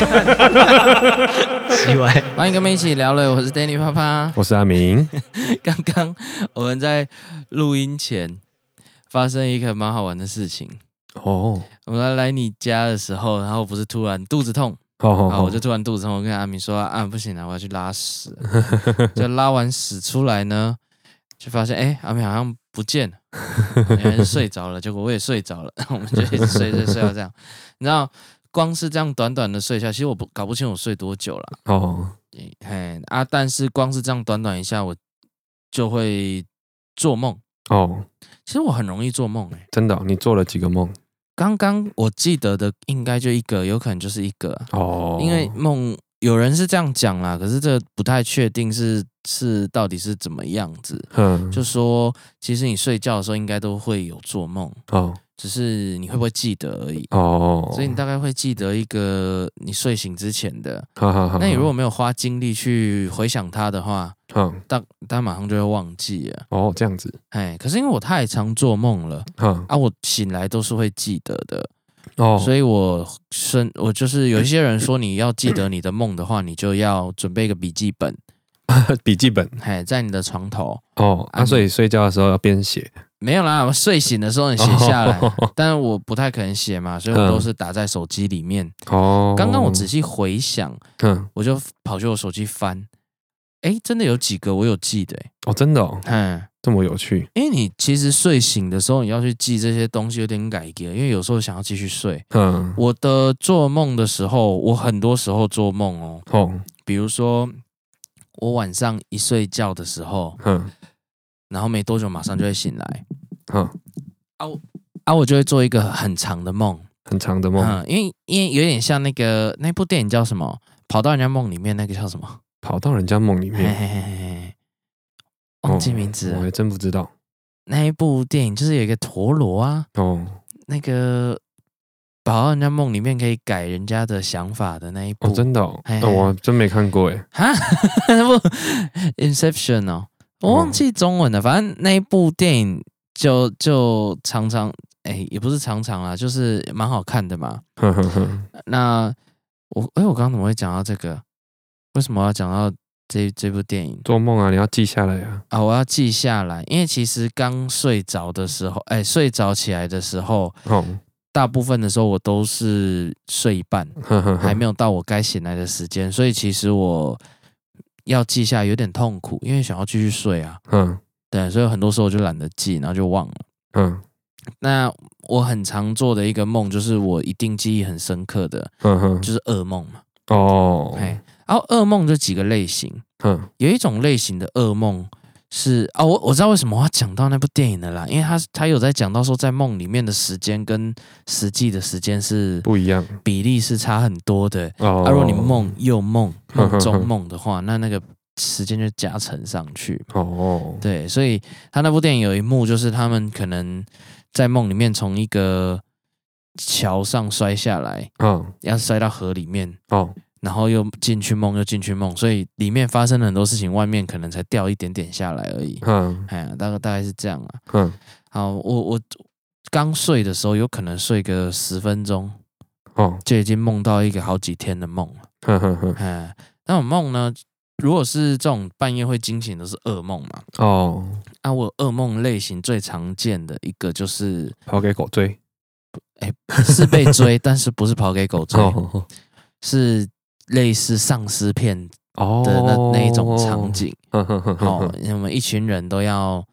奇怪，欢迎跟我们一起聊了，我是 Danny 啪啪，我是阿明。刚刚我们在录音前发生一个蛮好玩的事情哦。我们来你家的时候，然后不是突然肚子痛，好好好，我就突然肚子痛，我跟阿明说啊，不行了，我要去拉屎。就拉完屎出来呢，就发现哎，阿明好像不见了，原来是睡着了。结果我也睡着了，我们就一直睡睡睡到这样，你知道。光是这样短短的睡一下，其实我不搞不清我睡多久了。哦，嘿啊！但是光是这样短短一下，我就会做梦。哦，其实我很容易做梦，哎，真的哦？你做了几个梦？刚刚我记得的应该就一个，有可能就是一个。哦，因为梦有人是这样讲啦，可是这不太确定是是到底是怎么样子。嗯，就说其实你睡觉的时候应该都会有做梦。哦。只是你会不会记得而已哦，所以你大概会记得一个你睡醒之前的。那你如果没有花精力去回想它的话，嗯，但但马上就会忘记了。哦，这样子。哎，可是因为我太常做梦了，啊，我醒来都是会记得的。哦，所以我是我就是有一些人说你要记得你的梦的话，你就要准备一个笔记本。笔记本，哎，在你的床头。哦，啊，所以睡觉的时候要边写。没有啦，我睡醒的时候你写下来，哦、但是我不太可能写嘛，所以我都是打在手机里面。哦，刚刚我仔细回想，嗯，我就跑去我手机翻，哎，真的有几个我有记得，哦，真的哦，嗯，这么有趣。因为你其实睡醒的时候你要去记这些东西有点改革，因为有时候想要继续睡。嗯，我的做梦的时候，我很多时候做梦哦，哦，比如说我晚上一睡觉的时候，嗯。然后没多久，马上就会醒来。嗯，啊我啊，我就会做一个很长的梦，很长的梦。嗯，因为因为有点像那个那部电影叫什么？跑到人家梦里面那个叫什么？跑到人家梦里面，嘿嘿嘿嘿忘记名字，我还真不知道。那一部电影就是有一个陀螺啊，哦，那个跑到人家梦里面可以改人家的想法的那一部，哦，真的我真没看过哎。哈，那部 Inception 哦。我忘记中文了，反正那一部电影就就常常，哎、欸，也不是常常啦，就是蛮好看的嘛。那我，哎、欸，我刚刚怎么会讲到这个？为什么要讲到这这部电影？做梦啊，你要记下来啊！啊，我要记下来，因为其实刚睡着的时候，哎、欸，睡着起来的时候，大部分的时候我都是睡一半，还没有到我该醒来的时间，所以其实我。要记下有点痛苦，因为想要继续睡啊。嗯，对，所以很多时候我就懒得记，然后就忘了。嗯，那我很常做的一个梦，就是我一定记忆很深刻的，嗯哼，就是噩梦嘛。哦，哎，然后噩梦就几个类型，嗯，有一种类型的噩梦。是啊，我我知道为什么我要讲到那部电影的啦，因为他他有在讲到说，在梦里面的时间跟实际的时间是不一样，比例是差很多的。哦，而如果你梦又梦 梦中梦的话，那那个时间就加成上去。哦，对，所以他那部电影有一幕就是他们可能在梦里面从一个桥上摔下来，嗯，要摔到河里面。哦。然后又进去梦，又进去梦，所以里面发生了很多事情，外面可能才掉一点点下来而已。嗯，哎呀，大概大概是这样啊。嗯，好，我我刚睡的时候，有可能睡个十分钟，哦，就已经梦到一个好几天的梦了。嗯嗯嗯，哎，那种梦呢，如果是这种半夜会惊醒的是噩梦嘛？哦，啊，我噩梦类型最常见的一个就是跑给狗追，哎，是被追，但是不是跑给狗追，哦、是。类似丧尸片的那、哦、那一种场景，好，我们一群人都要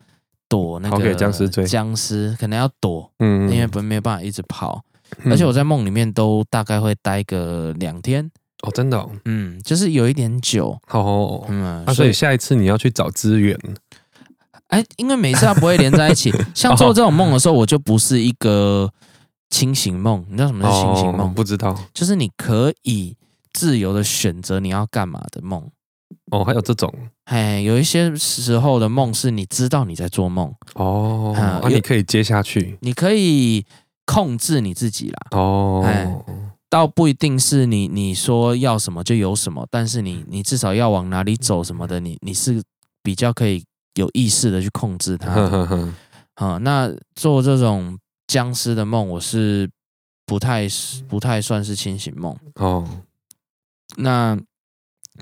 躲那个僵尸追。僵尸，可能要躲，嗯，因为不没有办法一直跑，嗯、而且我在梦里面都大概会待个两天，哦，真的、哦，嗯，就是有一点久，哦，嗯，啊、所以下一次你要去找资源，哎，因为每次它不会连在一起，像做这种梦的时候，我就不是一个清醒梦，你知道什么是清醒梦？哦、不知道，就是你可以。自由的选择你要干嘛的梦。哦，还有这种。哎，有一些时候的梦是你知道你在做梦。哦，那、嗯、你可以接下去，你可以控制你自己啦。哦，哎，倒不一定是你你说要什么就有什么，但是你你至少要往哪里走什么的，你你是比较可以有意识的去控制它。呵呵呵好，那做这种僵尸的梦，我是不太不太算是清醒梦。哦。那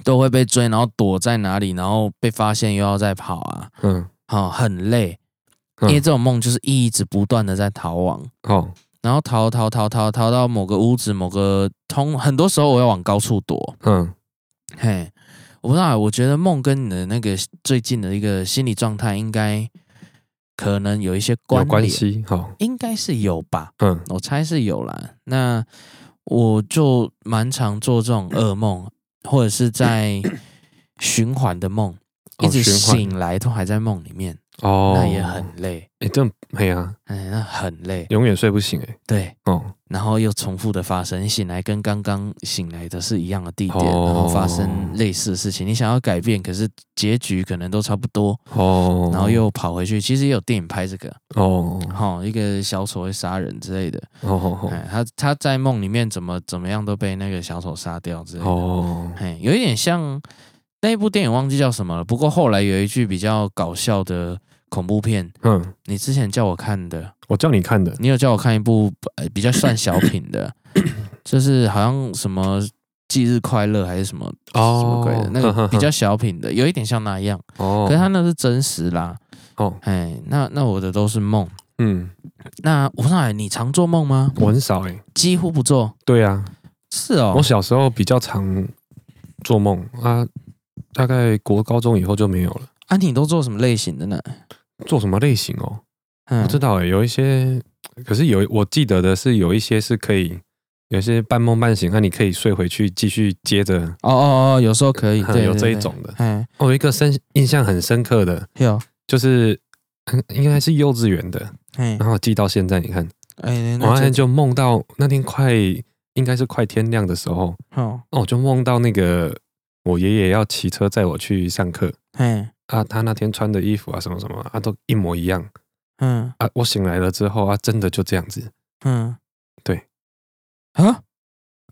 都会被追，然后躲在哪里，然后被发现又要再跑啊，嗯，好，很累，因为这种梦就是一直不断的在逃亡，哦，然后逃逃逃逃逃到某个屋子，某个通，很多时候我要往高处躲，嗯，嘿，我不知道，我觉得梦跟你的那个最近的一个心理状态应该。可能有一些关关系，哈，应该是有吧，嗯，我猜是有啦。那我就蛮常做这种噩梦，或者是在 循环的梦，一直醒来都还在梦里面。哦，那也很累。哎，这没啊，哎，那很累，永远睡不醒。哎，对，哦，然后又重复的发生，你醒来跟刚刚醒来的是一样的地点，然后发生类似的事情。你想要改变，可是结局可能都差不多。哦，然后又跑回去。其实也有电影拍这个。哦，好，一个小丑会杀人之类的。哦，他他在梦里面怎么怎么样都被那个小丑杀掉之类的。哦，哎，有一点像。那一部电影忘记叫什么了，不过后来有一句比较搞笑的恐怖片，嗯，你之前叫我看的，我叫你看的，你有叫我看一部比较算小品的，就是好像什么忌日快乐还是什么哦。什么鬼的，那个比较小品的，有一点像那样。哦，可是他那是真实啦。哦，哎，那那我的都是梦，嗯，那吴上海你常做梦吗？我很少哎，几乎不做，对啊，是哦，我小时候比较常做梦啊。大概国高中以后就没有了。安婷都做什么类型的呢？做什么类型哦？嗯、不知道诶，有一些，可是有我记得的是有一些是可以，有些半梦半醒，那你可以睡回去继续接着。哦哦哦，有时候可以，对，有这一种的。嗯，我有一个深印象很深刻的，有，就是应该是幼稚园的，然后记到现在，你看，哎，我那天就梦到那天快应该是快天亮的时候，哦，那我就梦到那个。我爷爷要骑车载我去上课，嗯，啊，他那天穿的衣服啊，什么什么啊，都一模一样，嗯，啊，我醒来了之后啊，真的就这样子，嗯，对，啊，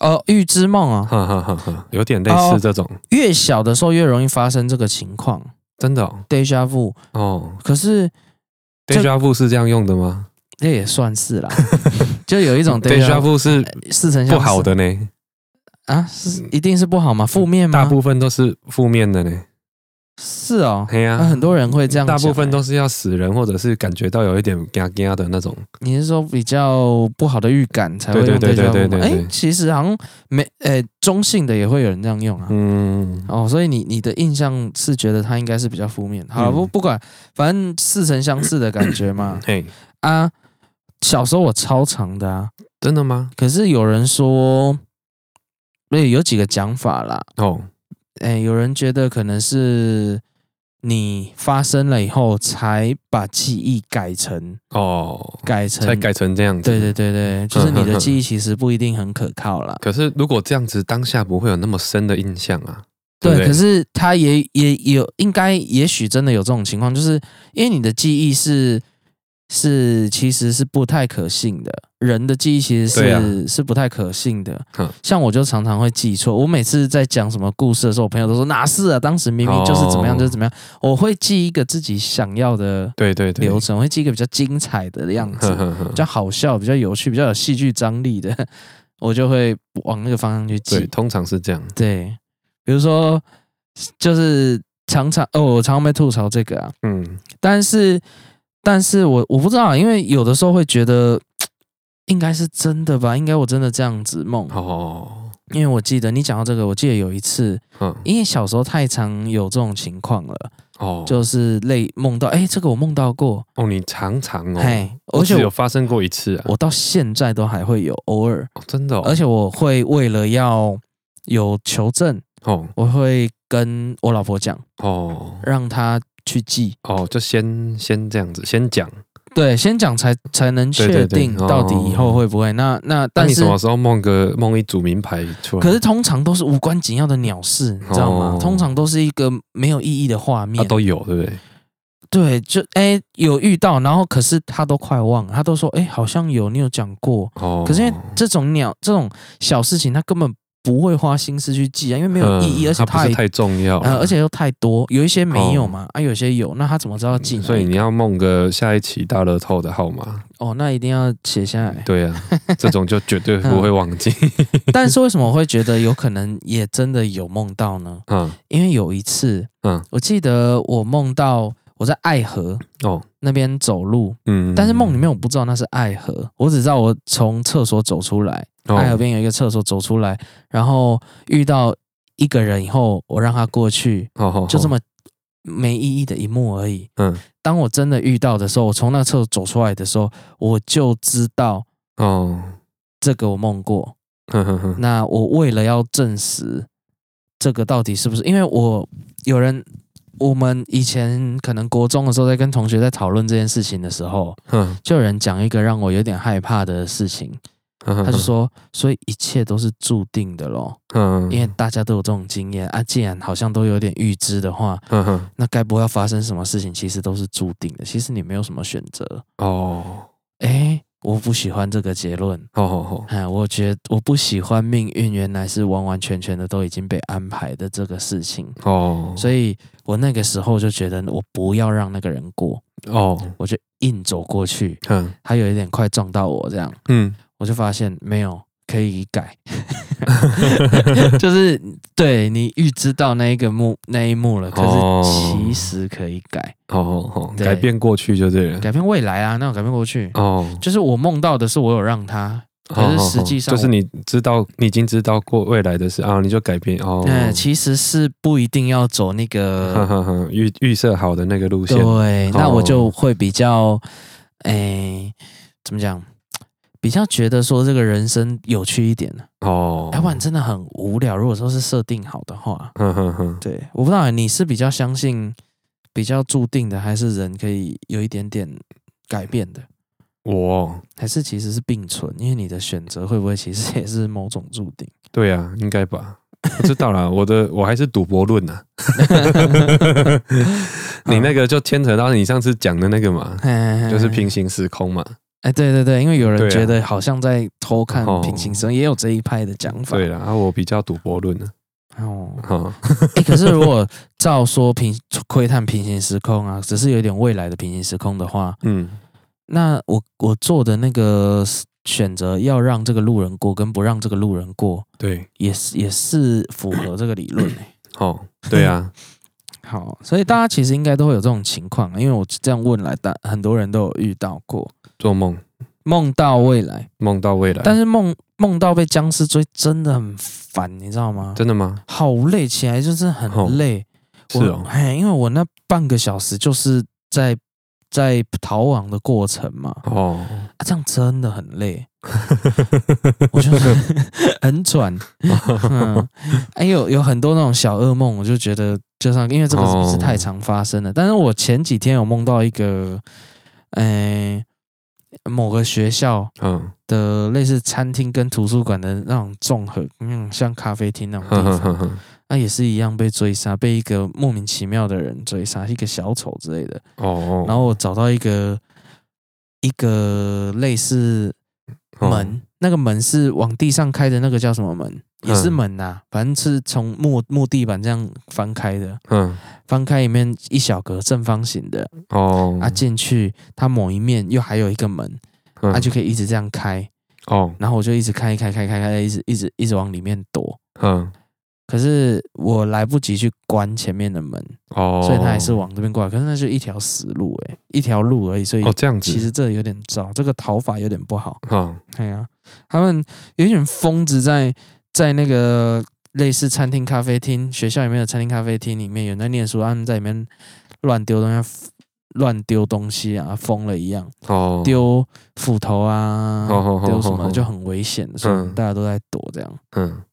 哦，预知梦啊，哈哈哈哈，有点类似这种，越小的时候越容易发生这个情况，真的哦，Deja vu，哦，可是 Deja vu 是这样用的吗？这也算是啦，就有一种 Deja vu 是似曾相识不好的呢。啊，是一定是不好吗？负面吗？大部分都是负面的呢。是哦，对呀，很多人会这样。大部分都是要死人，或者是感觉到有一点嘎嘎的那种。你是说比较不好的预感才会用这种吗？哎，其实好像没，诶，中性的也会有人这样用啊。嗯，哦，所以你你的印象是觉得它应该是比较负面。好，不不管，反正似曾相识的感觉嘛。嘿啊，小时候我超长的啊，真的吗？可是有人说。所以有几个讲法啦。哦，哎，有人觉得可能是你发生了以后才把记忆改成哦，改成才改成这样子。对对对对，就是你的记忆其实不一定很可靠啦。可是如果这样子，当下不会有那么深的印象啊。对，对，可是他也也有应该，也许真的有这种情况，就是因为你的记忆是。是，其实是不太可信的。人的记忆其实是、啊、是不太可信的。像我就常常会记错。我每次在讲什么故事的时候，我朋友都说哪是啊？当时明明就是怎么样，就是怎么样。我会记一个自己想要的对对流程，我会记一个比较精彩的样子，比较好笑、比较有趣、比较有戏剧张力的，我就会往那个方向去记。对，通常是这样。对，比如说，就是常常哦，我常常被吐槽这个啊。嗯，但是。但是我我不知道，因为有的时候会觉得 应该是真的吧，应该我真的这样子梦。哦。因为我记得你讲到这个，我记得有一次，嗯，因为小时候太常有这种情况了哦，就是类梦到，哎，这个我梦到过。哦，你常常哦，嘿，而且有发生过一次啊，我到现在都还会有偶尔，真的，而且我会为了要有求证哦，我会跟我老婆讲哦，让她。去记哦，就先先这样子，先讲，对，先讲才才能确定到底以后会不会。哦、那那但是你什么时候梦个梦一组名牌出来？可是通常都是无关紧要的鸟事，你知道吗？哦、通常都是一个没有意义的画面，啊、都有对不对？对，就哎、欸、有遇到，然后可是他都快忘了，他都说哎、欸、好像有，你有讲过哦。可是因为这种鸟这种小事情，他根本不会花心思去记啊，因为没有意义，而且太太重要，而且又太多，有一些没有嘛，啊，有些有，那他怎么知道记？所以你要梦个下一期大乐透的号码哦，那一定要写下来。对啊，这种就绝对不会忘记。但是为什么我会觉得有可能也真的有梦到呢？嗯，因为有一次，嗯，我记得我梦到。我在爱河哦那边走路，嗯，但是梦里面我不知道那是爱河，我只知道我从厕所走出来，哦、爱河边有一个厕所走出来，然后遇到一个人以后，我让他过去，就这么没意义的一幕而已。嗯，当我真的遇到的时候，我从那个厕所走出来的时候，我就知道哦，这个我梦过。那我为了要证实这个到底是不是，因为我有人。我们以前可能国中的时候，在跟同学在讨论这件事情的时候，嗯，就有人讲一个让我有点害怕的事情，他就说，所以一切都是注定的咯，嗯，因为大家都有这种经验啊，既然好像都有点预知的话，嗯，那该不会要发生什么事情，其实都是注定的，其实你没有什么选择哦，诶。我不喜欢这个结论。哦哦哦，我觉得我不喜欢命运原来是完完全全的都已经被安排的这个事情。哦，所以我那个时候就觉得我不要让那个人过。哦，我就硬走过去。嗯，他有一点快撞到我这样。嗯，我就发现没有。可以改，就是对你预知到那一个幕那一幕了，可是其实可以改，哦哦哦，改变过去就对了，改变未来啊，那我改变过去哦，就是我梦到的是我有让他，可是实际上就是你知道你已经知道过未来的事啊，你就改变哦，对，其实是不一定要走那个 预预设好的那个路线，对，那我就会比较，哎，怎么讲？比较觉得说这个人生有趣一点哦，要不然真的很无聊。如果说是设定好的话，呵呵呵对，我不知道你是比较相信比较注定的，还是人可以有一点点改变的？我还是其实是并存，因为你的选择会不会其实也是某种注定？对啊，应该吧？不知道啦，我的我还是赌博论呢。你那个就牵扯到你上次讲的那个嘛，就是平行时空嘛。哎，对对对，因为有人觉得好像在偷看平行时空，也有这一派的讲法。对啦，啊，我比较赌博论呢。哦，哎，可是如果照说平窥探平行时空啊，只是有点未来的平行时空的话，嗯，那我我做的那个选择要让这个路人过，跟不让这个路人过，对，也是也是符合这个理论。哦，对啊，好，所以大家其实应该都会有这种情况，因为我这样问来，但很多人都有遇到过。做梦，梦到未来，梦到未来，但是梦梦到被僵尸追，真的很烦，你知道吗？真的吗？好累，起来就是很累。是哦，哎，因为我那半个小时就是在在逃亡的过程嘛。哦，啊，这样真的很累。我觉得很喘。嗯，哎，有有很多那种小噩梦，我就觉得就像因为这个是不是太常发生了。但是我前几天有梦到一个，哎。某个学校，嗯，的类似餐厅跟图书馆的那种综合，嗯，像咖啡厅那种地方，那也是一样被追杀，被一个莫名其妙的人追杀，一个小丑之类的。哦，然后我找到一个一个类似门，那个门是往地上开的，那个叫什么门？也是门呐，反正是从木木地板这样翻开的。嗯，翻开里面一小格正方形的。哦，啊，进去它某一面又还有一个门，它就可以一直这样开。哦，然后我就一直开开开开开，一直一直一直往里面躲。嗯，可是我来不及去关前面的门。哦，所以它还是往这边过来。可是那就一条死路，哎，一条路而已。所以哦，这样子，其实这有点糟，这个逃法有点不好。嗯，对啊，他们有点疯子在。在那个类似餐厅、咖啡厅、学校里面的餐厅、咖啡厅里面，有人在念书，他们在里面乱丢东西，乱丢东西啊，疯了一样。哦，丢斧头啊，丢什么就很危险，所以大家都在躲这样。嗯，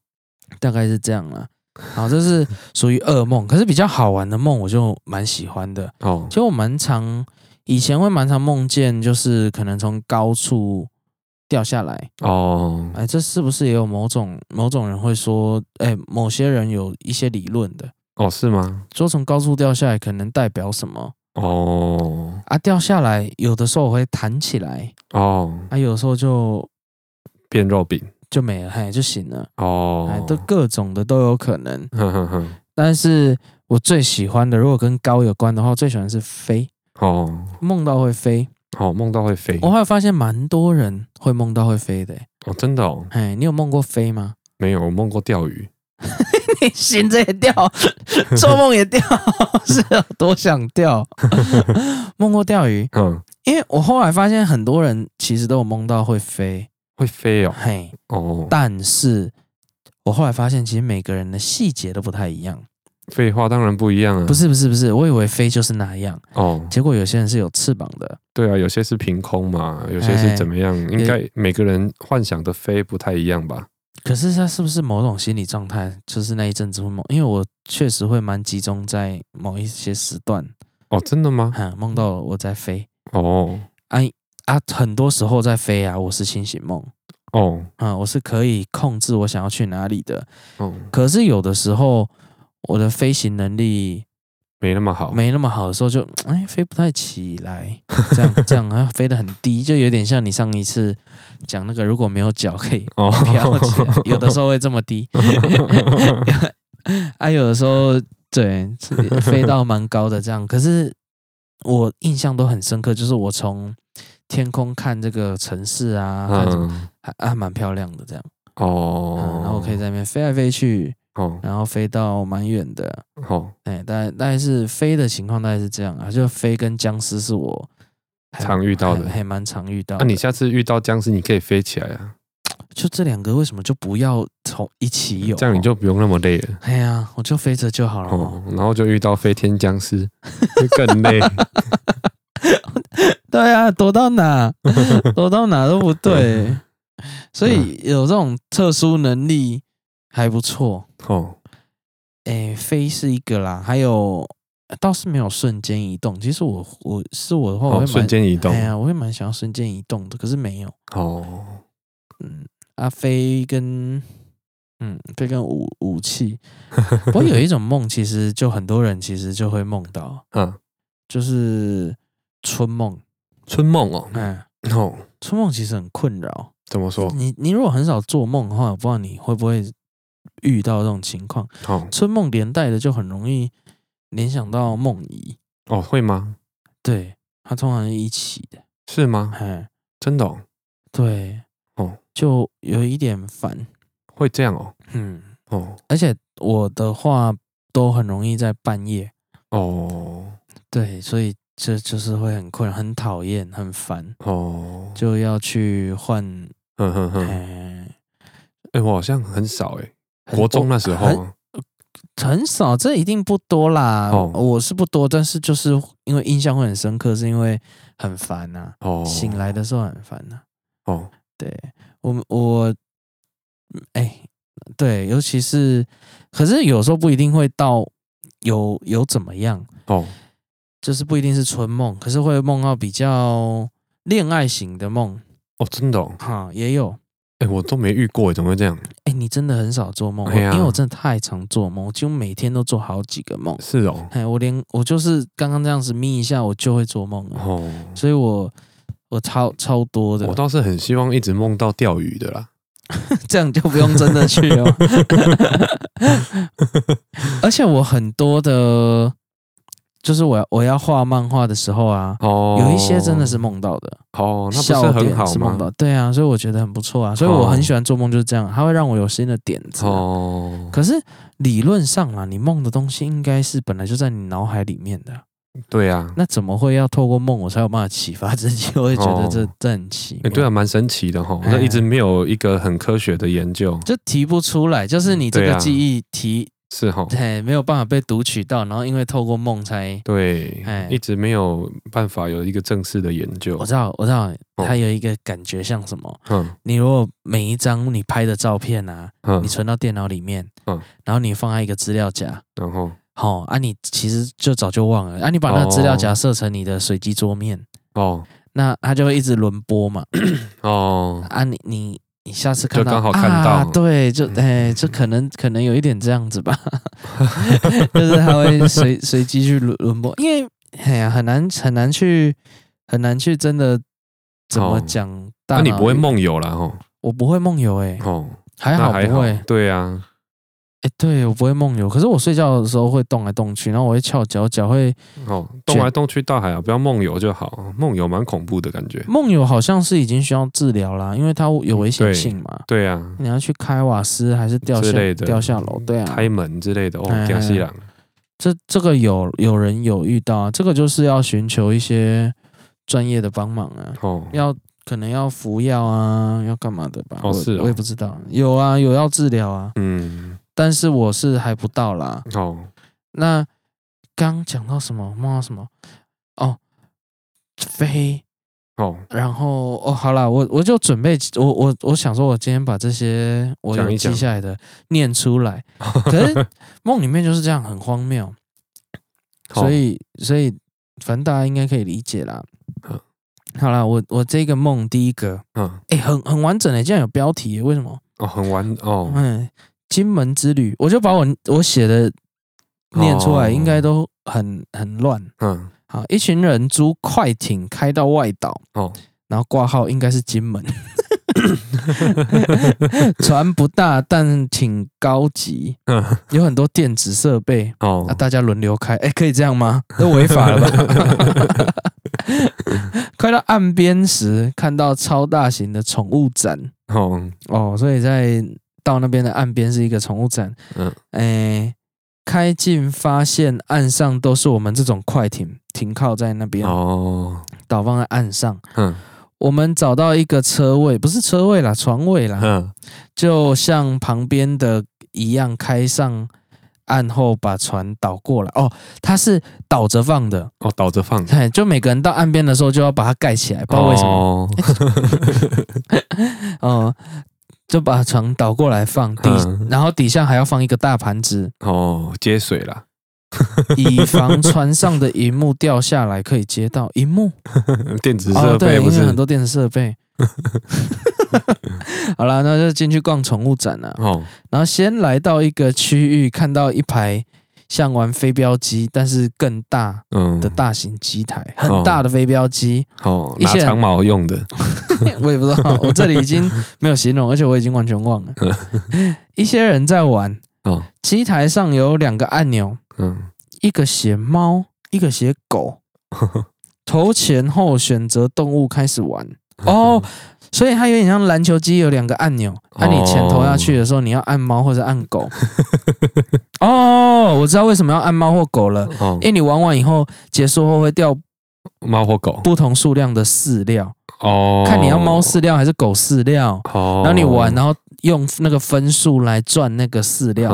大概是这样啦。好，这是属于噩梦，可是比较好玩的梦，我就蛮喜欢的。哦，其实我蛮常以前会蛮常梦见，就是可能从高处。掉下来哦，哎，这是不是也有某种某种人会说，哎，某些人有一些理论的哦，是吗？说从高处掉下来可能代表什么哦？啊，掉下来有的时候会弹起来哦，啊，有的时候就变肉饼，就没了，嘿，就醒了。哦，哎，都各种的都有可能。哼哼哼。但是我最喜欢的，如果跟高有关的话，我最喜欢是飞。哦，梦到会飞。哦，梦到会飞。我还发现蛮多人会梦到会飞的。哦，真的哦。哎，你有梦过飞吗？没有，我梦过钓鱼。你醒着也钓，做梦也钓，是有多想钓？梦过钓鱼。嗯。因为我后来发现很多人其实都有梦到会飞，会飞哦，嘿，哦，但是我后来发现其实每个人的细节都不太一样。废话当然不一样啊，不是不是不是，我以为飞就是那样哦，结果有些人是有翅膀的，对啊，有些是凭空嘛，有些是怎么样，应该每个人幻想的飞不太一样吧？可是他是不是某种心理状态，就是那一阵子会梦？因为我确实会蛮集中在某一些时段。哦，真的吗？嗯，梦到我在飞。哦，啊啊，很多时候在飞啊，我是清醒梦。哦，啊，我是可以控制我想要去哪里的。哦，可是有的时候我的飞行能力没那么好，没那么好的时候就哎飞不太起来，这样这样 啊飞得很低，就有点像你上一次讲那个如果没有脚可以 飘起来，有的时候会这么低。啊，有的时候对飞到蛮高的这样，可是。我印象都很深刻，就是我从天空看这个城市啊，嗯、还还蛮漂亮的这样。哦、嗯，然后可以在那边飞来飞去哦，然后飞到蛮远的哦，哎，大概大概是飞的情况大概是这样啊，就飞跟僵尸是我常遇到的，还蛮常遇到。那、啊、你下次遇到僵尸，你可以飞起来啊。就这两个为什么就不要从一起有？这样你就不用那么累了。哎呀，我就飞着就好了。哦，然后就遇到飞天僵尸，就更累。对啊，躲到哪，躲到哪都不对。所以有这种特殊能力还不错哦。哎，飞是一个啦，还有倒是没有瞬间移动。其实我我是我的话，我会瞬间移动。哎呀，我会蛮想要瞬间移动的，可是没有。哦，嗯。阿飞跟嗯，飞跟武武器，我有一种梦，其实就很多人其实就会梦到，嗯，就是春梦，春梦哦，嗯，哦，春梦其实很困扰。怎么说？你你如果很少做梦的话，我不知道你会不会遇到这种情况。哦，春梦连带的就很容易联想到梦遗。哦，会吗？对，它通常是一起的。是吗？哎，真的哦。对。哦，就有一点烦，会这样哦。嗯，哦，而且我的话都很容易在半夜。哦，对，所以这就是会很困，很讨厌，很烦。哦，就要去换。嗯哼哼。哎，哎，我好像很少哎，国中那时候很，很少，这一定不多啦。哦，我是不多，但是就是因为印象会很深刻，是因为很烦呐。哦，醒来的时候很烦呐。哦。对我我哎、欸，对，尤其是，可是有时候不一定会到有有怎么样哦，就是不一定是春梦，可是会梦到比较恋爱型的梦哦，真的哦，哈，也有，哎、欸，我都没遇过，怎么会这样？哎、欸，你真的很少做梦，哎，因为我真的太常做梦，我几乎每天都做好几个梦，是哦，哎，我连我就是刚刚这样子眯一下，我就会做梦了哦，所以我。我超超多的，我倒是很希望一直梦到钓鱼的啦，这样就不用真的去哦。而且我很多的，就是我要我要画漫画的时候啊，哦，有一些真的是梦到的哦，那不是很好吗？对啊，所以我觉得很不错啊，所以我很喜欢做梦，就是这样，它会让我有新的点子哦。可是理论上啊，你梦的东西应该是本来就在你脑海里面的。对啊，那怎么会要透过梦我才有办法启发自己？我也觉得这这很奇怪。对啊，蛮神奇的哈，那一直没有一个很科学的研究，就提不出来。就是你这个记忆提是哈，对，没有办法被读取到，然后因为透过梦才对，一直没有办法有一个正式的研究。我知道，我知道，它有一个感觉像什么？嗯，你如果每一张你拍的照片啊，你存到电脑里面，嗯，然后你放在一个资料夹，然后。好啊，你其实就早就忘了啊，你把那个资料夹设成你的随机桌面哦，那它就会一直轮播嘛。哦。啊，你你你下次看到刚好看到，啊、对，就哎，这可能可能有一点这样子吧，就是他会随随机去轮轮播，因为哎呀很难很难去很难去真的怎么讲，那你不会梦游了哈？我不会梦游哎，哦，还好不会，对啊。哎，对我不会梦游，可是我睡觉的时候会动来动去，然后我会翘脚，脚会哦，动来动去倒还好，不要梦游就好。梦游蛮恐怖的感觉。梦游好像是已经需要治疗啦，因为它有危险性嘛。对，对啊，你要去开瓦斯还是掉下掉下楼？对啊，开门之类的哦，惊死人。这这个有有人有遇到，啊这个就是要寻求一些专业的帮忙啊。哦，要可能要服药啊，要干嘛的吧？哦，是，我也不知道。有啊，有要治疗啊。嗯。但是我是还不到啦。哦，那刚讲到什么？梦到什么？哦，飞。哦，然后哦，好了，我我就准备，我我我想说，我今天把这些我有记下来的念出来。可是梦里面就是这样，很荒谬。所以所以反正大家应该可以理解啦。好了，我我这个梦第一个，嗯，哎，很很完整诶，竟然有标题，为什么？哦，很完哦，嗯。金门之旅，我就把我我写的念出来，应该都很很乱。嗯，好，一群人租快艇开到外岛，哦，然后挂号应该是金门。船不大，但挺高级，嗯，有很多电子设备。哦，大家轮流开，哎，可以这样吗？都违法了吧？快到岸边时，看到超大型的宠物展。哦哦，所以在。到那边的岸边是一个宠物展，嗯，哎，开进发现岸上都是我们这种快艇停靠在那边哦，倒放在岸上，嗯，我们找到一个车位，不是车位啦，床位啦，嗯，就像旁边的一样，开上岸后把船倒过来，哦，它是倒着放的，哦，倒着放，对，就每个人到岸边的时候就要把它盖起来，不知道为什么，哦。哦就把床倒过来放底，嗯、然后底下还要放一个大盘子哦，接水啦，以防船上的荧幕掉下来可以接到荧幕。电子设备、哦、对，因为很多电子设备。好了，那就进去逛宠物展了。哦，然后先来到一个区域，看到一排。像玩飞镖机，但是更大的大型机台，嗯、很大的飞镖机哦，拿长毛用的，我也不知道，我这里已经没有形容，而且我已经完全忘了。一些人在玩哦，机台上有两个按钮，嗯，一个写猫，一个写狗，投钱后选择动物开始玩。哦。所以它有点像篮球机，有两个按钮，按你钱投下去的时候，你要按猫或者按狗。哦，我知道为什么要按猫或狗了，因为你玩完以后结束后会掉猫或狗不同数量的饲料。哦，看你要猫饲料还是狗饲料。哦，然后你玩，然后用那个分数来赚那个饲料。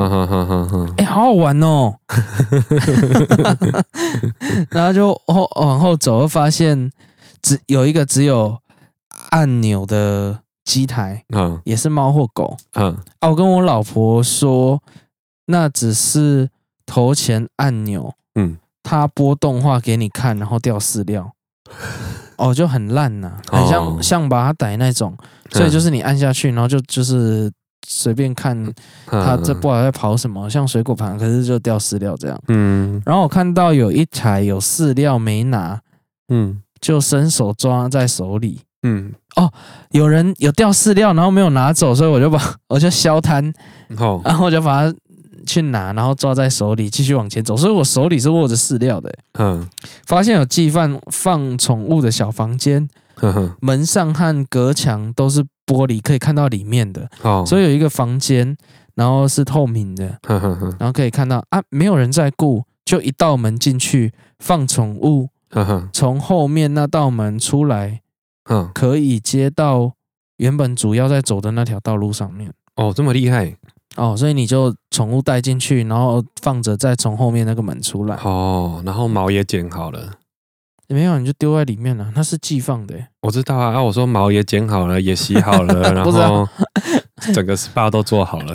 哎，好好玩哦。然后就后往后走，会发现只有一个只有。按钮的机台，嗯，也是猫或狗，嗯，啊，我跟我老婆说，那只是投钱按钮，嗯，它播动画给你看，然后掉饲料，哦，就很烂呐、啊，很像、哦、像把它逮那种，所以就是你按下去，然后就就是随便看它这不知道在跑什么，像水果盘，可是就掉饲料这样，嗯，然后我看到有一台有饲料没拿，嗯，就伸手抓在手里。嗯哦，有人有掉饲料，然后没有拿走，所以我就把我就消摊，哦，然后我就把它去拿，然后抓在手里继续往前走，所以我手里是握着饲料的。嗯，发现有寄放放宠物的小房间，呵呵门上和隔墙都是玻璃，可以看到里面的。哦，所以有一个房间，然后是透明的，然后可以看到啊，没有人在顾，就一道门进去放宠物，从后面那道门出来。嗯，可以接到原本主要在走的那条道路上面。哦，这么厉害哦，所以你就宠物带进去，然后放着，再从后面那个门出来。哦，然后毛也剪好了，没有，你就丢在里面了。那是寄放的。我知道啊，啊，我说毛也剪好了，也洗好了，然后整个 SPA 都做好了。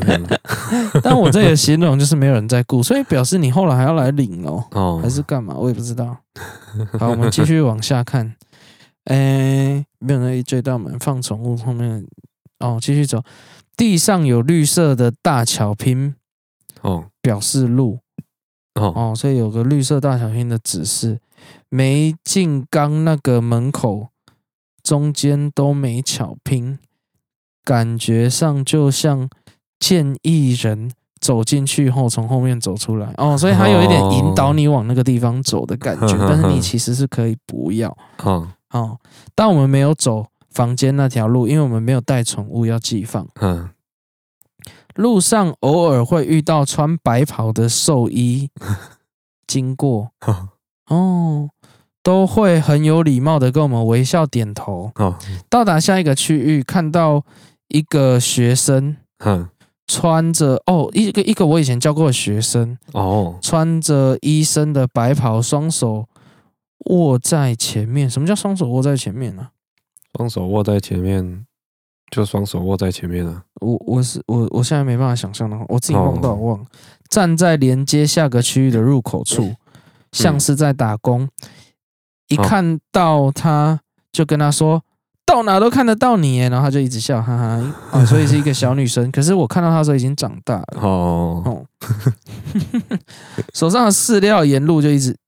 但我这里形容就是没有人在顾，所以表示你后来还要来领哦，哦，还是干嘛？我也不知道。好，我们继续往下看。哎，没有那一追到门放宠物后面哦，继续走。地上有绿色的大巧拼哦，表示路哦哦，所以有个绿色大巧拼的指示。没进刚那个门口中间都没巧拼，感觉上就像建议人走进去后从后面走出来哦，所以他有一点引导你往那个地方走的感觉，但是你其实是可以不要。哦哦，但我们没有走房间那条路，因为我们没有带宠物要寄放。嗯，路上偶尔会遇到穿白袍的兽医 经过。哦。都会很有礼貌的跟我们微笑点头。哦，到达下一个区域，看到一个学生，嗯，穿着哦，一个一个我以前教过的学生，哦，穿着医生的白袍，双手握在前面。什么叫双手握在前面呢？双手握在前面，就双手握在前面啊。我我是我我现在没办法想象的话，我自己忘到忘。站在连接下个区域的入口处，像是在打工。一看到他，就跟他说：“到哪都看得到你。”然后他就一直笑，哈哈。啊，所以是一个小女生。可是我看到她的时候已经长大了。哦，哦 手上的饲料沿路就一直就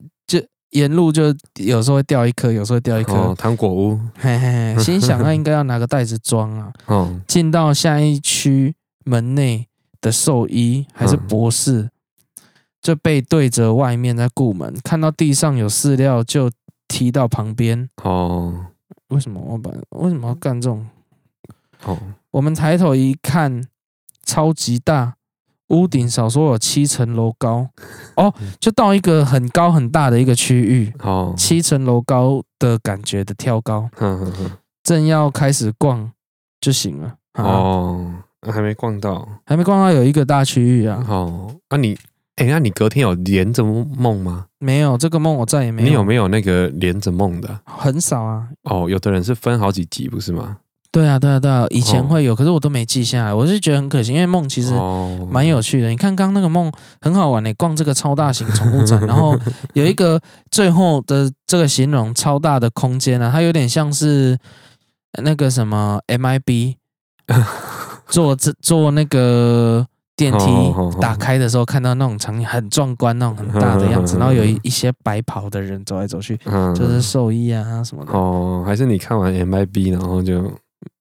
沿路就有时候会掉一颗，有时候会掉一颗。哦，糖果屋。嘿嘿嘿，心想那应该要拿个袋子装啊。哦，进到下一区门内的兽医还是博士，就背对着外面在顾门，看到地上有饲料就。踢到旁边哦？为什么我把为什么要干这种？哦，我们抬头一看，超级大，屋顶少说有七层楼高 哦，就到一个很高很大的一个区域哦，七层楼高的感觉的挑高，正要开始逛就行了哦，还没逛到，还没逛到有一个大区域啊，哦，那你。哎，那你隔天有连着梦吗？没有，这个梦我再也没有。你有没有那个连着梦的？很少啊。哦，有的人是分好几集，不是吗？对啊，对啊，对啊，以前会有，哦、可是我都没记下来。我是觉得很可惜，因为梦其实蛮有趣的。哦、你看刚刚那个梦很好玩诶，逛这个超大型宠物展，然后 有一个最后的这个形容超大的空间啊，它有点像是那个什么 MIB 做这做那个。电梯打开的时候，看到那种场景很壮观，那种很大的样子，然后有一一些白袍的人走来走去，就是兽医啊什么的。哦，还是你看完 MIB 然后就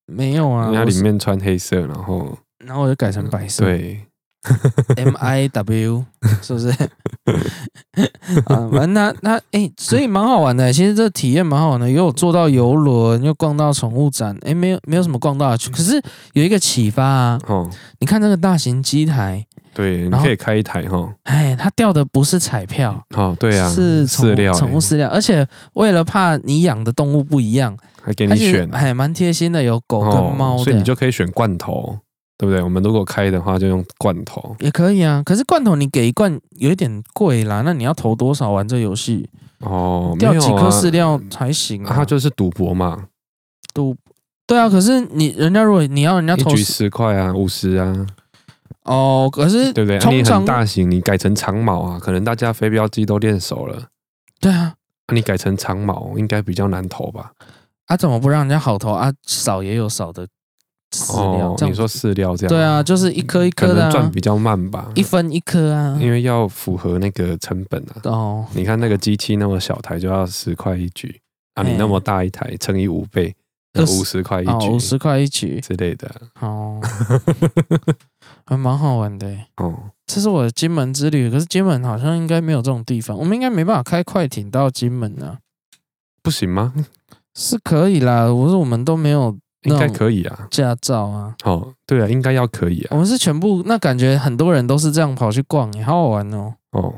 没有啊？它里面穿黑色，然后然后我就改成白色。对。M I W 是不是？啊，完那那哎，所以蛮好玩的。其实这体验蛮好玩的，又有坐到游轮，又逛到宠物展。哎，没有没有什么逛到，可是有一个启发啊。哦，你看那个大型机台，对，你可以开一台哈。哎，它掉的不是彩票，哦，对啊，是饲料，宠物饲料。而且为了怕你养的动物不一样，还给你选，还蛮贴心的，有狗跟猫，所以你就可以选罐头。对不对？我们如果开的话，就用罐头也可以啊。可是罐头你给一罐有一点贵啦，那你要投多少玩这游戏？哦，掉几颗饲料才行啊？它就是赌博嘛，赌对啊。可是你人家如果你要人家投十块啊，五十啊，哦，可是对不对？你很大型，你改成长毛啊，可能大家飞镖机都练熟了。对啊，你改成长毛应该比较难投吧？啊，怎么不让人家好投啊？少也有少的。饲料，哦，你说饲料这样？对啊，就是一颗一颗的，赚比较慢吧，一分一颗啊，因为要符合那个成本啊。哦，你看那个机器那么小台就要十块一局啊，你那么大一台乘以五倍，五十块一局，五十块一局之类的。哦，还蛮好玩的。哦，这是我的金门之旅，可是金门好像应该没有这种地方，我们应该没办法开快艇到金门啊。不行吗？是可以啦，我说我们都没有。应该可以啊，驾照啊，哦，对啊，应该要可以啊。我们是全部，那感觉很多人都是这样跑去逛，也好好玩哦。哦，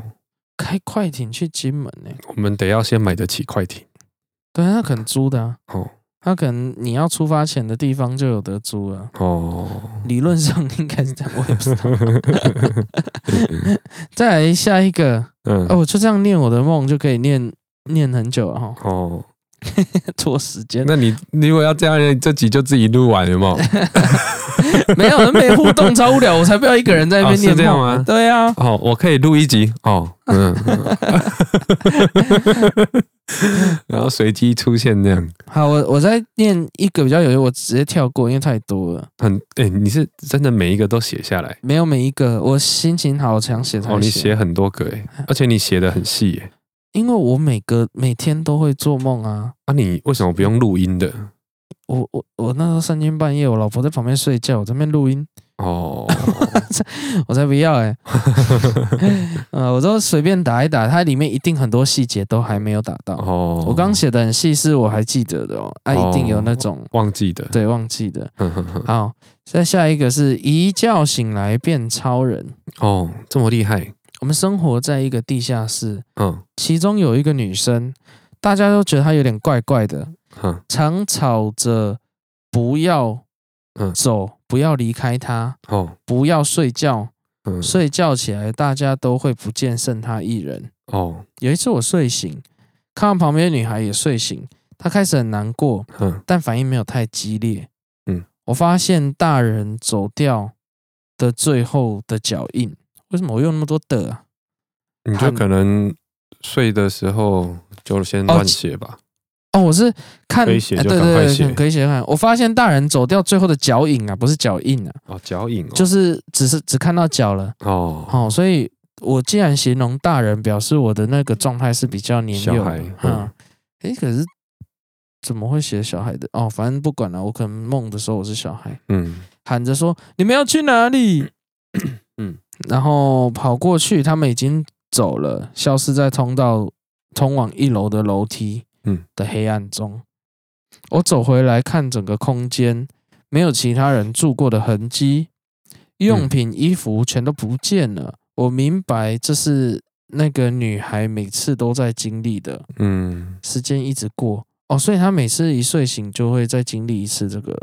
开快艇去金门呢？我们得要先买得起快艇。对啊，他可能租的啊。哦，那可能你要出发前的地方就有得租了。哦，理论上应该是这样，我也不知道。再来下一个，嗯，哦，我就这样念我的梦就可以念念很久了哈。哦。拖时间，那你如果要这样，你这集就自己录完了吗？没有，没互动，超无聊，我才不要一个人在那边念。哦，是这样吗？对啊。哦，我可以录一集哦，嗯，然后随机出现这样。好，我我再念一个比较有用，我直接跳过，因为太多了。很，哎，你是真的每一个都写下来？没有每一个，我心情好想写才写。哦，你写很多个哎，而且你写的很细哎。因为我每个每天都会做梦啊！啊，你为什么不用录音的？我我我那时候三更半夜，我老婆在旁边睡觉，我在那边录音。哦，我才不要哎、欸！呃，我都随便打一打，它里面一定很多细节都还没有打到。哦，我刚写的很细，是我还记得的哦。啊，一定有那种忘记的，对，忘记的。好，再下一个是一觉醒来变超人。哦，这么厉害！我们生活在一个地下室，嗯，其中有一个女生，大家都觉得她有点怪怪的，嗯，常吵着不要嗯走。不要离开她哦！不要睡觉，嗯、睡觉起来大家都会不见剩她一人哦。有一次我睡醒，看到旁边的女孩也睡醒，她开始很难过，嗯、但反应没有太激烈。嗯，我发现大人走掉的最后的脚印，为什么我用那么多的啊？你就可能睡的时候就先乱写吧。哦，我是看，可以写就赶快写，可以写看。我发现大人走掉最后的脚印啊，不是脚印啊，哦，脚印，就是只是只看到脚了。哦，好，所以我既然形容大人，表示我的那个状态是比较年幼。小孩，嗯，诶，可是怎么会写小孩的？哦，反正不管了，我可能梦的时候我是小孩，嗯，喊着说你们要去哪里？嗯，然后跑过去，他们已经走了，消失在通道通往一楼的楼梯。嗯的黑暗中，我走回来看整个空间，没有其他人住过的痕迹，用品、衣服全都不见了。我明白这是那个女孩每次都在经历的。嗯，时间一直过哦，所以她每次一睡醒就会再经历一次这个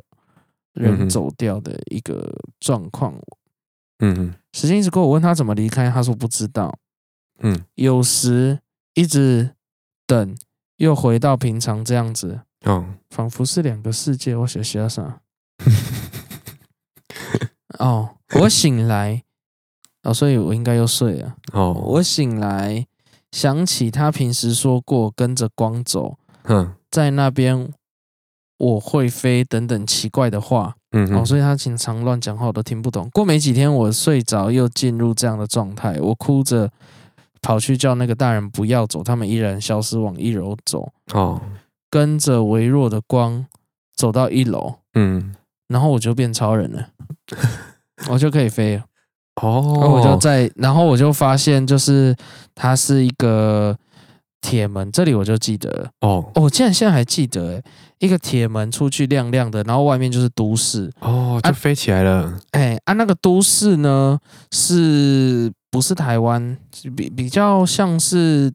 人走掉的一个状况。嗯，时间一直过，我问他怎么离开，他说不知道。嗯，有时一直等。又回到平常这样子，哦，仿佛是两个世界。我写写啥？哦，我醒来，哦，所以我应该又睡了。哦，我醒来，想起他平时说过跟着光走，嗯，在那边我会飞等等奇怪的话，嗯，哦，所以他经常乱讲话，我都听不懂。过没几天，我睡着又进入这样的状态，我哭着。跑去叫那个大人不要走，他们依然消失往一楼走。哦，跟着微弱的光走到一楼，嗯，然后我就变超人了，我就可以飞了。哦，然后我就在，然后我就发现，就是它是一个铁门，这里我就记得。哦，我竟然现在还记得，诶，一个铁门出去亮亮的，然后外面就是都市。哦，就飞起来了。哎，啊，那个都市呢是。不是台湾，比比较像是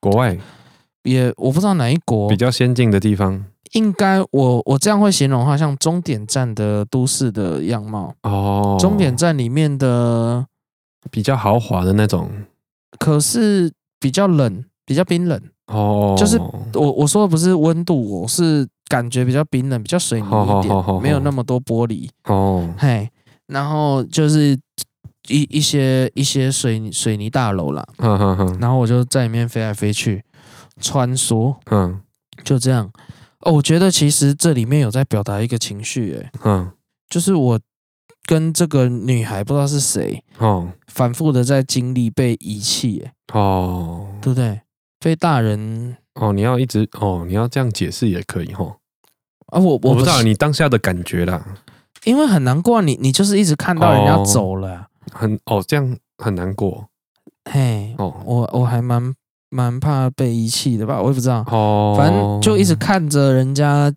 国外，也我不知道哪一国比较先进的地方。应该我我这样会形容的话，像终点站的都市的样貌哦。终点站里面的比较豪华的那种，可是比较冷，比较冰冷哦。就是我我说的不是温度，我是感觉比较冰冷，比较水泥一点，没有那么多玻璃哦。嘿，然后就是。一一些一些水水泥大楼啦，嗯嗯嗯，然后我就在里面飞来飞去，穿梭，嗯，就这样。哦，我觉得其实这里面有在表达一个情绪，哎，嗯，就是我跟这个女孩不知道是谁，哦，反复的在经历被遗弃，哎，哦，对不对？被大人，哦，你要一直，哦，你要这样解释也可以，哦。啊，我我不，知道你当下的感觉啦，因为很难过，你你就是一直看到人家走了。哦很哦，这样很难过。嘿，哦，我我还蛮蛮怕被遗弃的吧，我也不知道。哦，反正就一直看着人家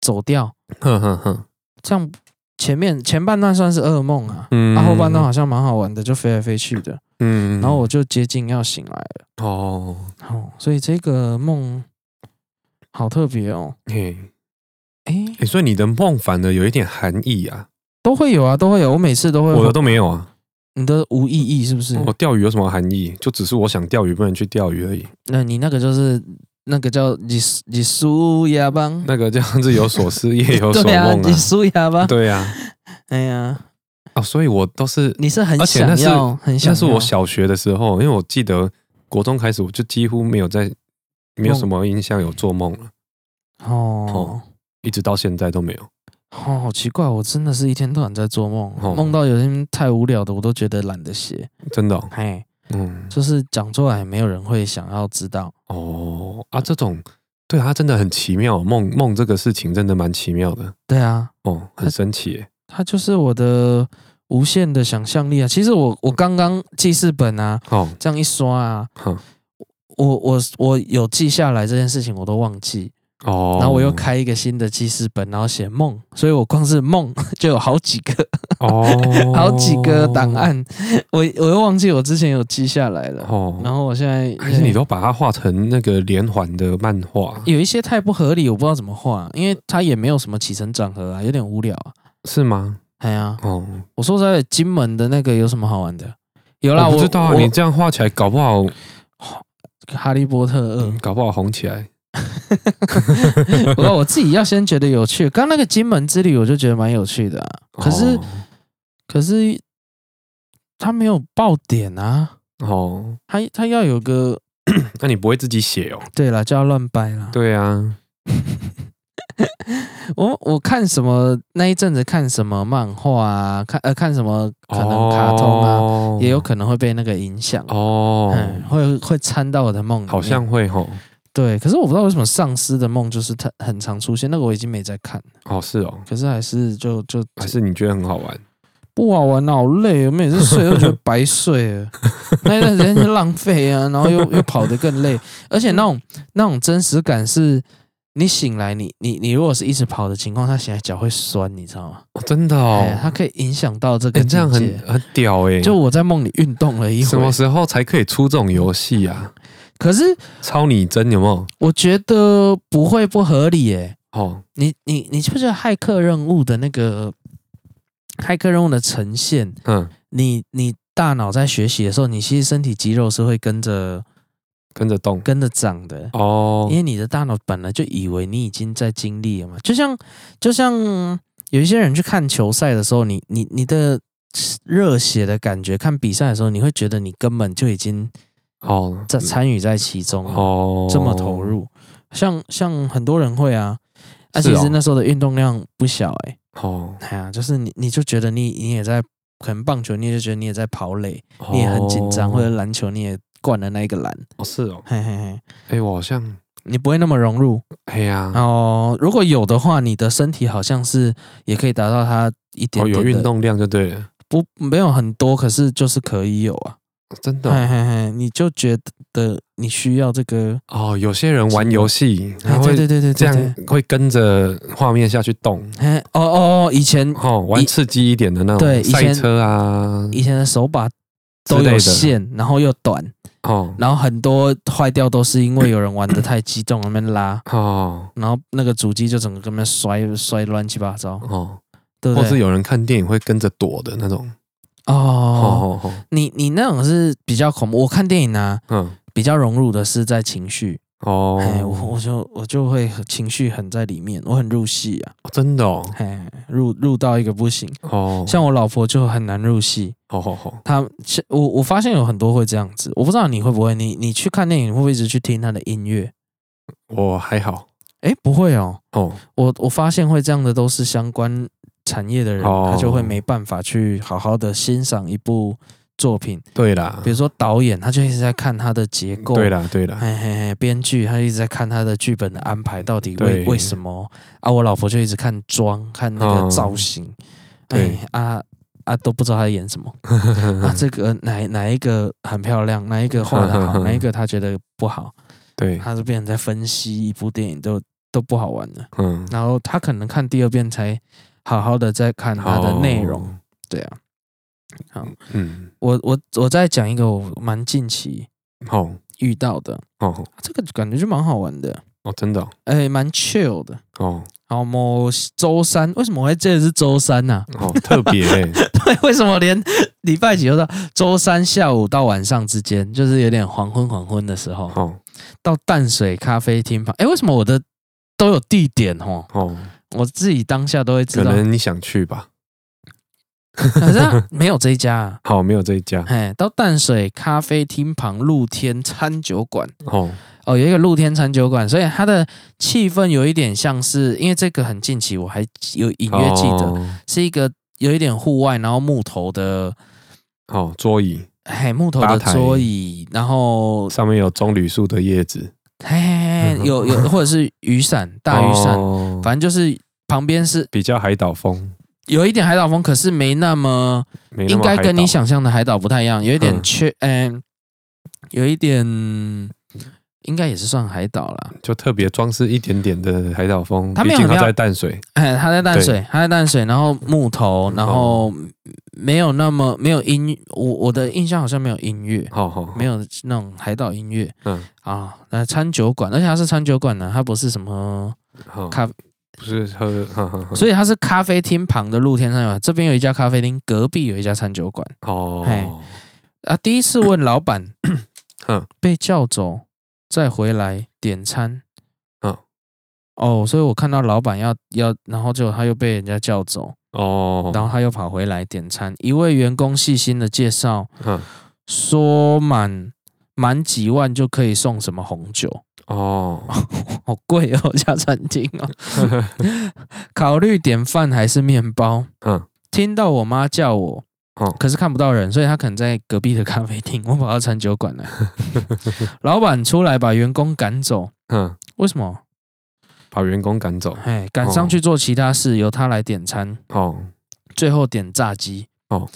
走掉。哼哼哼，这样前面前半段算是噩梦啊，嗯，后半段好像蛮好玩的，就飞来飞去的。嗯，然后我就接近要醒来了。哦，好，所以这个梦好特别哦。嘿，哎，所以你的梦反而有一点含义啊？都会有啊，都会有。我每次都会，我的都没有啊。你的无意义是不是？我钓鱼有什么含义？就只是我想钓鱼，不能去钓鱼而已。那你那个就是那个叫你你苏亚邦，那个叫日有所思夜有所 梦啊。日苏亚邦，对呀。哎呀，哦，所以我都是你是很想要，很想要。那是我小学的时候，因为我记得国中开始，我就几乎没有在，没有什么印象有做梦了。哦，一直到现在都没有。哦，好奇怪，我真的是一天到晚在做梦，梦到有些太无聊的，我都觉得懒得写。真的，嘿，嗯，就是讲出来，没有人会想要知道。哦啊，这种对，它真的很奇妙，梦梦这个事情真的蛮奇妙的。对啊，哦，很神奇。它就是我的无限的想象力啊！其实我我刚刚记事本啊，哦，这样一刷啊，哦、我我我有记下来这件事情，我都忘记。哦，然后我又开一个新的记事本，然后写梦，所以我光是梦 就有好几个哦，好几个档案，我我又忘记我之前有记下来了哦。然后我现在还是你都把它画成那个连环的漫画，有一些太不合理，我不知道怎么画，因为它也没有什么起承转合啊，有点无聊啊。是吗？哎呀，哦，我说实在，金门的那个有什么好玩的？有啦，我不知道啊，你这样画起来，搞不好哈利波特二，搞不好红起来。不过我自己要先觉得有趣，刚那个金门之旅我就觉得蛮有趣的，啊，可是，哦，可是他没有爆点啊，哦，他他要有个，那你不会自己写哦？对了，就要乱掰了。对啊，我我看什么那一阵子看什么漫画啊，看呃看什么可能卡通啊，哦，也有可能会被那个影响。哦，嗯，会会掺到我的梦里，好像会吼。对，可是我不知道为什么丧尸的梦就是它很常出现，那个我已经没在看。哦，是哦，可是还是就就还是你觉得很好玩？不好玩，好累，我每次睡都觉得白睡了，那一段时间就浪费啊，然后又又跑得更累，而且那种那种真实感是，你醒来，你你你如果是一直跑的情况，他醒来脚会酸，你知道吗？哦、真的哦，它可以影响到这个、欸，这样很很屌哎！就我在梦里运动了一会，什么时候才可以出这种游戏啊？可是超拟真有没有？我觉得不会不合理耶。哦，你你你是不是骇客任务的那个骇客任务的呈现？嗯，你你大脑在学习的时候，你其实身体肌肉是会跟着跟着动、跟着长的。哦。因为你的大脑本来就以为你已经在经历了嘛，就像就像有一些人去看球赛的时候，你你你的热血的感觉，看比赛的时候，你会觉得你根本就已经。哦，在参与在其中哦，这么投入，像像很多人会啊，啊，其实那时候的运动量不小哎、欸，哦，哎呀，就是你你就觉得你你也在，可能棒球你也觉得你也在跑垒，你也很紧张，或者篮球你也灌的那一个篮，哦是哦，嘿嘿嘿，哎我好像你不会那么融入，哎呀，哦，如果有的话，你的身体好像是也可以达到它一点哦有运动量就对了，不没有很多，可是就是可以有啊。真的、哦？嘿嘿嘿，你就觉得你需要这个哦。有些人玩游戏，对对对对，这样会跟着画面下去动。哦哦哦，以前哦玩刺激一点的那种赛车啊，以前的手把都有线，然后又短哦，然后很多坏掉都是因为有人玩的太激动，那边拉。哦，然后那个主机就整个跟那摔摔乱七八糟。哦，对，或是有人看电影会跟着躲的那种。哦，你你那种是比较恐怖。我看电影呢，嗯，比较融入的是在情绪。哦，哎，我我就我就会情绪很在里面，我很入戏啊。真的哦，哎，入入到一个不行。哦，像我老婆就很难入戏。哦哦哦，她我我发现有很多会这样子，我不知道你会不会。你你去看电影会不会一直去听他的音乐？我还好。哎，不会哦。哦，我我发现会这样的都是相关。产业的人，他就会没办法去好好的欣赏一部作品。对啦，比如说导演，他就一直在看他的结构。对啦，对啦。嘿嘿嘿，编剧他一直在看他的剧本的安排，到底为为什么？啊，我老婆就一直看妆，看那个造型。对啊啊，都不知道他在演什么。啊，这个哪哪一个很漂亮，哪一个画的好，哪一个他觉得不好。对，他就变成在分析一部电影，都都不好玩了。嗯，然后他可能看第二遍才。好好的在看它的内容，哦、对啊，好，嗯，我我我再讲一个我蛮近期哦遇到的哦，这个感觉就蛮好玩的哦，真的、哦，哎、欸，蛮 chill 的哦。好，某周三，为什么我会记得是周三呢、啊？哦，特别、欸，对，为什么连礼拜几都到周三下午到晚上之间，就是有点黄昏黄昏的时候哦，到淡水咖啡厅旁，哎、欸，为什么我的都有地点哦？哦。我自己当下都会知道，可能你想去吧，可是没有这一家啊。好，没有这一家。哎，到淡水咖啡厅旁露天餐酒馆。哦。哦，有一个露天餐酒馆，所以它的气氛有一点像是，因为这个很近期，我还有隐约记得，哦、是一个有一点户外，然后木头的哦桌椅，嘿，木头的桌椅，然后上面有棕榈树的叶子。嘿，有有，或者是雨伞，大雨伞，哦、反正就是旁边是比较海岛风，有一点海岛风，可是没那么，没那么应该跟你想象的海岛不太一样，有一点缺，嗯、哎，有一点。应该也是算海岛啦，就特别装饰一点点的海岛风。它没有它在淡水，哎，它在淡水，它在淡水，然后木头，然后没有那么没有音，我我的印象好像没有音乐，好好，没有那种海岛音乐，嗯。啊，那餐酒馆，而且它是餐酒馆呢，它不是什么咖，不是喝，所以它是咖啡厅旁的露天餐酒，这边有一家咖啡厅，隔壁有一家餐酒馆，哦，哎，啊，第一次问老板，嗯，被叫走。再回来点餐，嗯，哦，所以我看到老板要要，然后就他又被人家叫走，哦，然后他又跑回来点餐。一位员工细心的介绍，嗯，说满满几万就可以送什么红酒，哦，好贵哦，这家餐厅哦，考虑点饭还是面包？嗯，听到我妈叫我。哦，可是看不到人，所以她可能在隔壁的咖啡厅。我跑到餐酒馆了，老板出来把员工赶走。嗯，为什么？把员工赶走？哎，赶上去做其他事，由他来点餐。哦，最后点炸鸡。哦，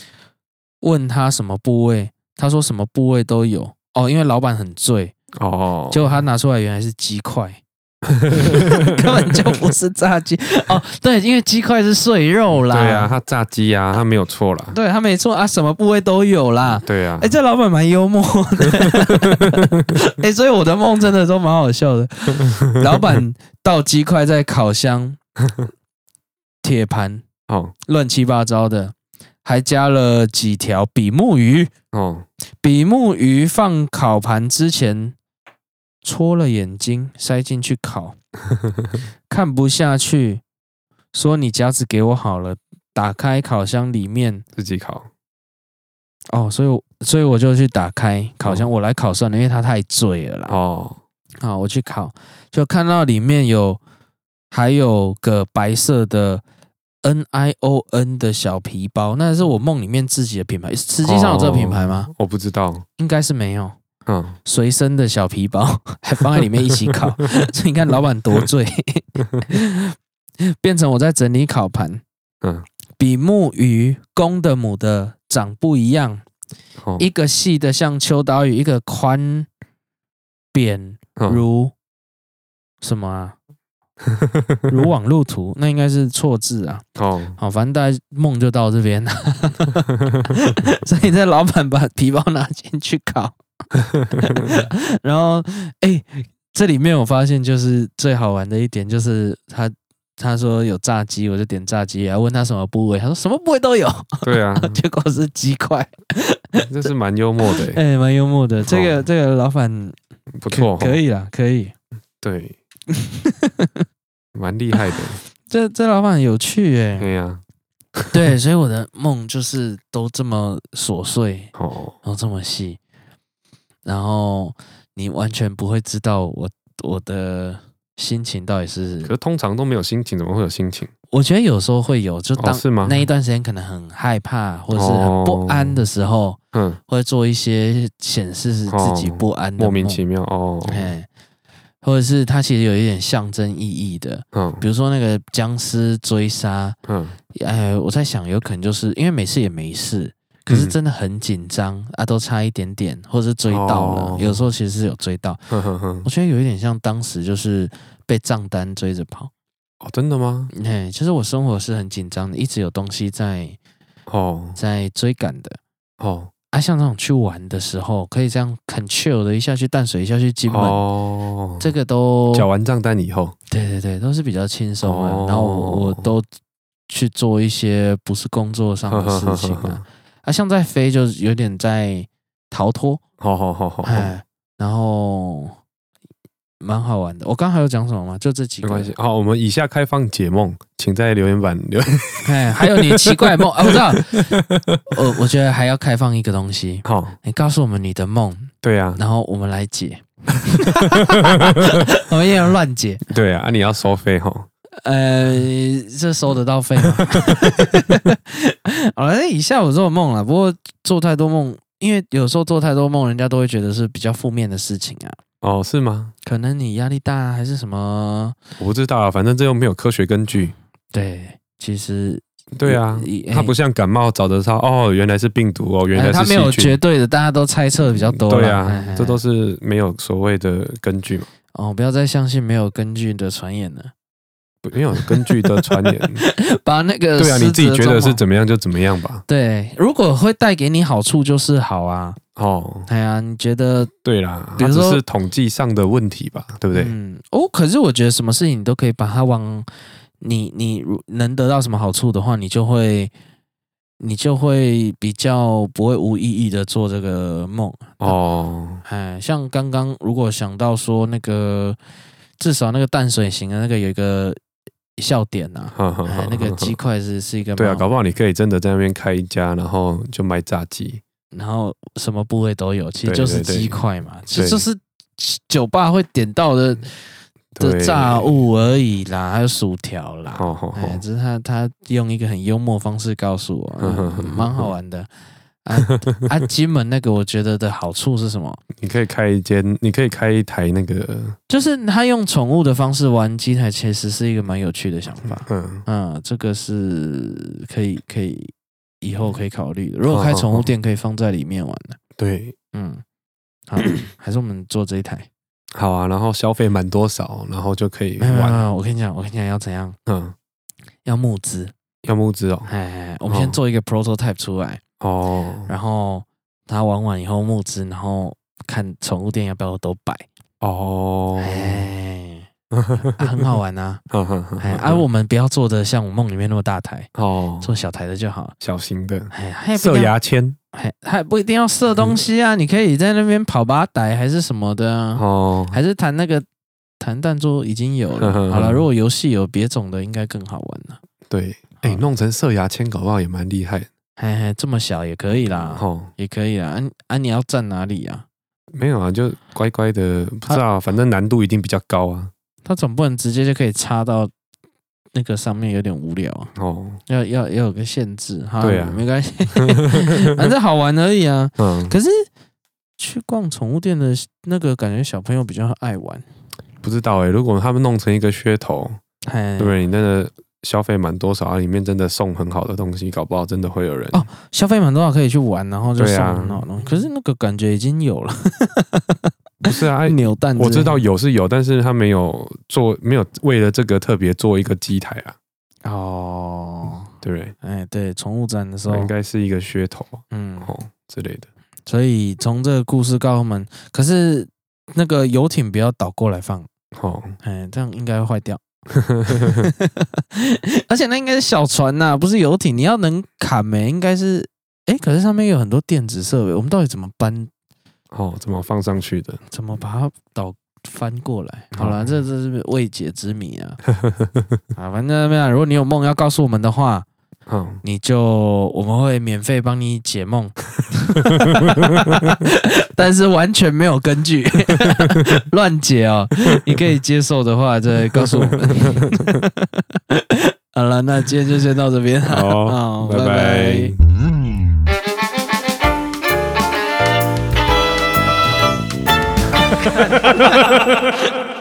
问他什么部位，他说什么部位都有。哦，因为老板很醉。哦，结果他拿出来原来是鸡块。根本就不是炸鸡哦，对，因为鸡块是碎肉啦。对啊，他炸鸡啊，他没有错啦。对，他没错啊，什么部位都有啦。对啊，哎，这老板蛮幽默的。哎，所以我的梦真的都蛮好笑的。老板倒鸡块在烤箱，铁盘哦，乱七八糟的，还加了几条比目鱼哦，比目鱼放烤盘之前。戳了眼睛，塞进去烤，看不下去，说你夹子给我好了。打开烤箱里面自己烤。哦，所以所以我就去打开烤箱，我来烤算了，因为它太醉了啦。哦，好，我去烤，就看到里面有还有个白色的 N I O N 的小皮包，那是我梦里面自己的品牌，实际上有这个品牌吗？哦，我不知道，应该是没有。嗯，随身的小皮包 还放在里面一起烤，所以你看老板多醉，变成我在整理烤盘。嗯，比目鱼公的母的长不一样，一个细的像秋刀鱼，一个宽扁如什么啊？如网路图，那应该是错字啊。哦，好，反正大家梦就到这边了。所以这老板把皮包拿进去烤。然后，哎、欸，这里面我发现就是最好玩的一点，就是他他说有炸鸡，我就点炸鸡，然后问他什么部位，他说什么部位都有。对啊，结果是鸡块，这是蛮幽默的，哎、欸，蛮幽默的。这个这个老板不错，可以啦，可以。对，蛮厉害的。这这老板有趣哎。对呀，对，所以我的梦就是都这么琐碎哦，然后这么细。然后你完全不会知道我我的心情到底是，可是通常都没有心情，怎么会有心情？我觉得有时候会有，就当那一段时间可能很害怕或者是很不安的时候，嗯，会做一些显示是自己不安的莫名其妙哦，哎或者是它其实有一点象征意义的，嗯，比如说那个僵尸追杀，嗯，哎，我在想有可能就是因为每次也没事。可是真的很紧张、嗯、啊，都差一点点，或者是追到了。哦、有时候其实是有追到，呵呵呵我觉得有一点像当时就是被账单追着跑。哦，真的吗？哎，其实我生活是很紧张的，一直有东西在哦，在追赶的。哦，啊，像那种去玩的时候，可以这样很 chill 的一下去淡水，一下去金门。哦，这个都缴完账单以后，对对对，都是比较轻松的。哦、然后我，我都去做一些不是工作上的事情啊。呵呵呵呵啊，像在飞，就有点在逃脱。好好好好，哎，然后蛮好玩的。我刚还有讲什么吗？就这几个。没关系。好，我们以下开放解梦，请在留言板留言。哎，还有你奇怪的梦啊？我知道。我我觉得还要开放一个东西。好，你告诉我们你的梦。对啊。然后我们来解。我们也要乱解。对啊，啊，你要收费哈。呃，这收得到费吗？好了，那以下我做梦了，不过做太多梦因为有时候做太多梦，人家都会觉得是比较负面的事情啊。哦，是吗？可能你压力大还是什么？我不知道啊，反正这又没有科学根据。对，其实对啊，它不像感冒找得到哦，原来是病毒哦，原来是它没有绝对的，大家都猜测比较多。对啊，这都是没有所谓的根据嘛。哦，不要再相信没有根据的传言了。没有根据的传言，把那个对啊，你自己觉得是怎么样就怎么样吧。对，如果会带给你好处就是好啊。哦，哎呀，你觉得？对啦，它只是统计上的问题吧，对不对？嗯，哦，可是我觉得什么事情你都可以把它往你你能得到什么好处的话，你就会你就会比较不会无意义的做这个梦哦。哎，像刚刚如果想到说那个至少那个淡水型的那个有一个。笑点呐、啊哎，那个鸡块是是一个对啊，搞不好你可以真的在那边开一家，然后就卖炸鸡，然后什么部位都有，其实就是鸡块嘛，其实就是酒吧会点到的的炸物而已啦，还有薯条啦，哎，只是他他用一个很幽默方式告诉我，蛮好玩的。啊啊！金门那个，我觉得的好处是什么？你可以开一间，你可以开一台那个，就是他用宠物的方式玩机台，其实是一个蛮有趣的想法。嗯嗯，这个是可以可以以后可以考虑的。如果开宠物店，可以放在里面玩的。对，嗯，好，还是我们做这一台。好啊，然后消费满多少，然后就可以玩。我跟你讲，我跟你讲要怎样？嗯，要募资，要募资哦。哎，我们先做一个 prototype 出来。哦，然后他玩完以后募资，然后看宠物店要不要都摆。哦，哎，很好玩呐，哎，而我们不要做的像我梦里面那么大台哦，做小台的就好，小型的，哎，射牙签，还还不一定要射东西啊，你可以在那边跑吧逮还是什么的啊。哦，还是弹那个弹弹珠已经有了，好了，如果游戏有别种的，应该更好玩了。对，哎，弄成射牙签搞不好也蛮厉害。嘿嘿，这么小也可以啦，哦，也可以啦。啊啊，你要站哪里呀？没有啊，就乖乖的，不知道，反正难度一定比较高啊。他总不能直接就可以插到那个上面，有点无聊哦。要要要有个限制哈。对啊，没关系，反正好玩而已啊。嗯。可是去逛宠物店的那个，感觉小朋友比较爱玩。不知道哎，如果他们弄成一个噱头，对不对？你那个。消费满多少啊？里面真的送很好的东西，搞不好真的会有人哦。消费满多少可以去玩，然后就送很好的东西。可是那个感觉已经有了，不是啊？扭蛋我知道有是有，但是他没有做，没有为了这个特别做一个机台啊。哦，对，哎，对，宠物展的时候应该是一个噱头，嗯，哦之类的。所以从这个故事告诉我们，可是那个游艇不要倒过来放，哦，哎，这样应该会坏掉。而且那应该是小船呐、啊，不是游艇。你要能砍没？应该是哎，可是上面有很多电子设备，我们到底怎么搬？哦，怎么放上去的？怎么把它倒翻过来？好了，这这是未解之谜啊！啊，反正怎么样？如果你有梦要告诉我们的话。嗯，你就我们会免费帮你解梦，但是完全没有根据，乱解哦。你可以接受的话，再告诉我们。好了，那今天就先到这边，好，好，拜拜。拜拜